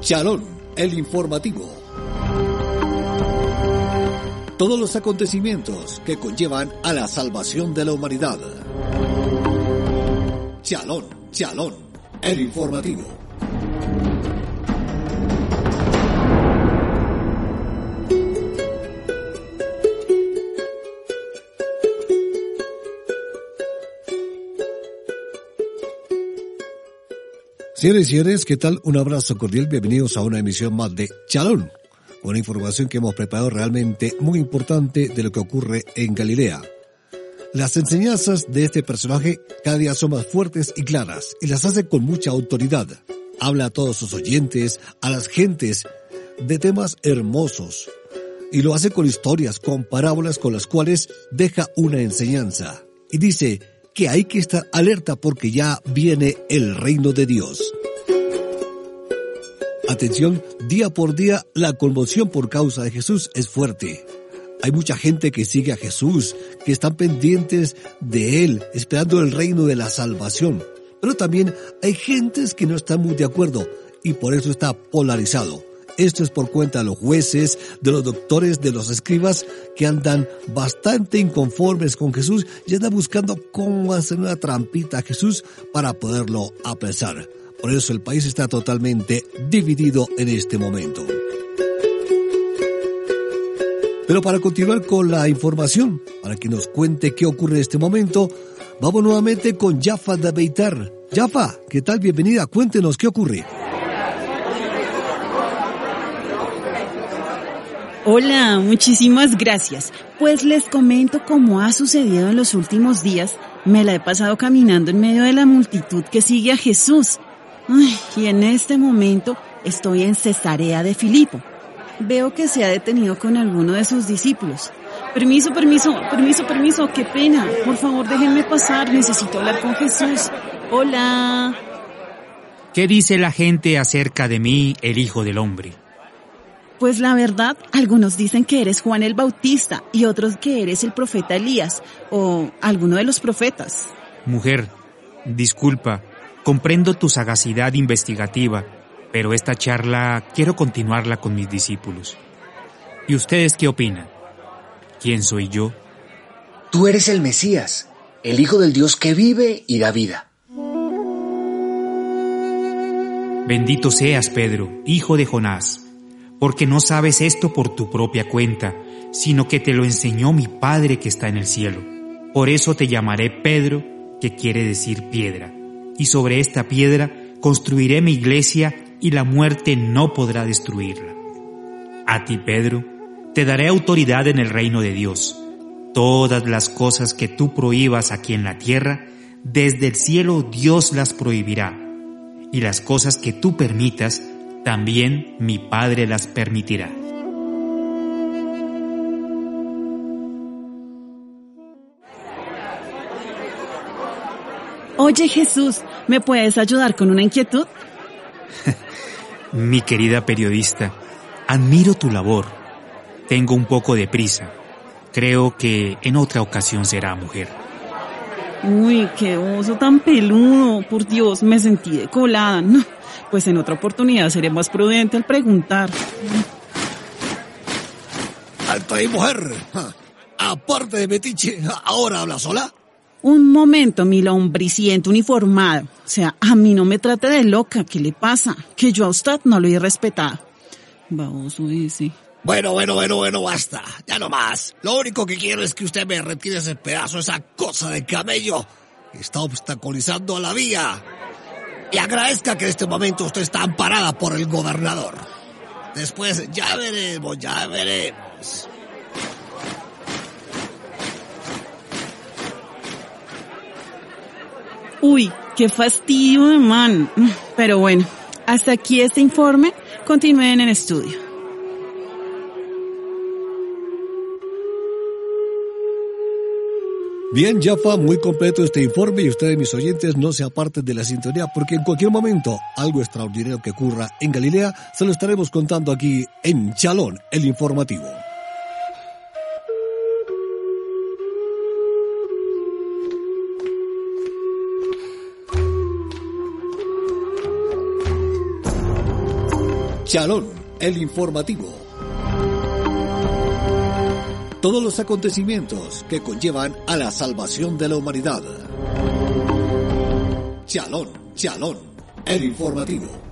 Charón, el informativo. Todos los acontecimientos que conllevan a la salvación de la humanidad. Chalón, Chalón, el informativo. Señores y señores, ¿qué tal? Un abrazo cordial, bienvenidos a una emisión más de Chalón, una información que hemos preparado realmente muy importante de lo que ocurre en Galilea. Las enseñanzas de este personaje cada día son más fuertes y claras y las hace con mucha autoridad. Habla a todos sus oyentes, a las gentes, de temas hermosos y lo hace con historias, con parábolas con las cuales deja una enseñanza. Y dice, que hay que estar alerta porque ya viene el reino de Dios. Atención, día por día la conmoción por causa de Jesús es fuerte. Hay mucha gente que sigue a Jesús, que están pendientes de Él, esperando el reino de la salvación. Pero también hay gentes que no están muy de acuerdo y por eso está polarizado. Esto es por cuenta de los jueces, de los doctores, de los escribas que andan bastante inconformes con Jesús y andan buscando cómo hacer una trampita a Jesús para poderlo apresar. Por eso el país está totalmente dividido en este momento. Pero para continuar con la información, para que nos cuente qué ocurre en este momento, vamos nuevamente con Jaffa de Beitar. Jaffa, ¿qué tal? Bienvenida, cuéntenos qué ocurre. Hola, muchísimas gracias. Pues les comento cómo ha sucedido en los últimos días. Me la he pasado caminando en medio de la multitud que sigue a Jesús. y en este momento estoy en Cesarea de Filipo. Veo que se ha detenido con alguno de sus discípulos. Permiso, permiso, permiso, permiso, qué pena. Por favor, déjenme pasar, necesito hablar con Jesús. Hola. ¿Qué dice la gente acerca de mí, el Hijo del Hombre? Pues la verdad, algunos dicen que eres Juan el Bautista y otros que eres el profeta Elías o alguno de los profetas. Mujer, disculpa, comprendo tu sagacidad investigativa, pero esta charla quiero continuarla con mis discípulos. ¿Y ustedes qué opinan? ¿Quién soy yo? Tú eres el Mesías, el Hijo del Dios que vive y da vida. Bendito seas, Pedro, hijo de Jonás porque no sabes esto por tu propia cuenta, sino que te lo enseñó mi Padre que está en el cielo. Por eso te llamaré Pedro, que quiere decir piedra, y sobre esta piedra construiré mi iglesia y la muerte no podrá destruirla. A ti, Pedro, te daré autoridad en el reino de Dios. Todas las cosas que tú prohíbas aquí en la tierra, desde el cielo Dios las prohibirá, y las cosas que tú permitas, también mi Padre las permitirá. Oye Jesús, ¿me puedes ayudar con una inquietud? mi querida periodista, admiro tu labor. Tengo un poco de prisa. Creo que en otra ocasión será mujer. Uy, qué oso tan peludo. Por Dios, me sentí decolada. No, pues en otra oportunidad seré más prudente al preguntar. Alto ahí, mujer. Aparte de Betiche, ¿ahora habla sola? Un momento, mi lombriciente uniformado. O sea, a mí no me trate de loca. ¿Qué le pasa? Que yo a usted no lo he respetado. Baboso ese. Bueno, bueno, bueno, bueno, basta. Ya no más. Lo único que quiero es que usted me retire ese pedazo, esa cosa de camello que está obstaculizando la vía. Y agradezca que en este momento usted está amparada por el gobernador. Después ya veremos, ya veremos. Uy, qué fastidio man. Pero bueno, Hasta aquí este informe. Continúen en el estudio. Bien, Jafa, muy completo este informe y ustedes, mis oyentes, no se aparten de la sintonía porque en cualquier momento algo extraordinario que ocurra en Galilea se lo estaremos contando aquí en Chalón, el informativo. Chalón, el informativo todos los acontecimientos que conllevan a la salvación de la humanidad. Chalón, Chalón, el informativo.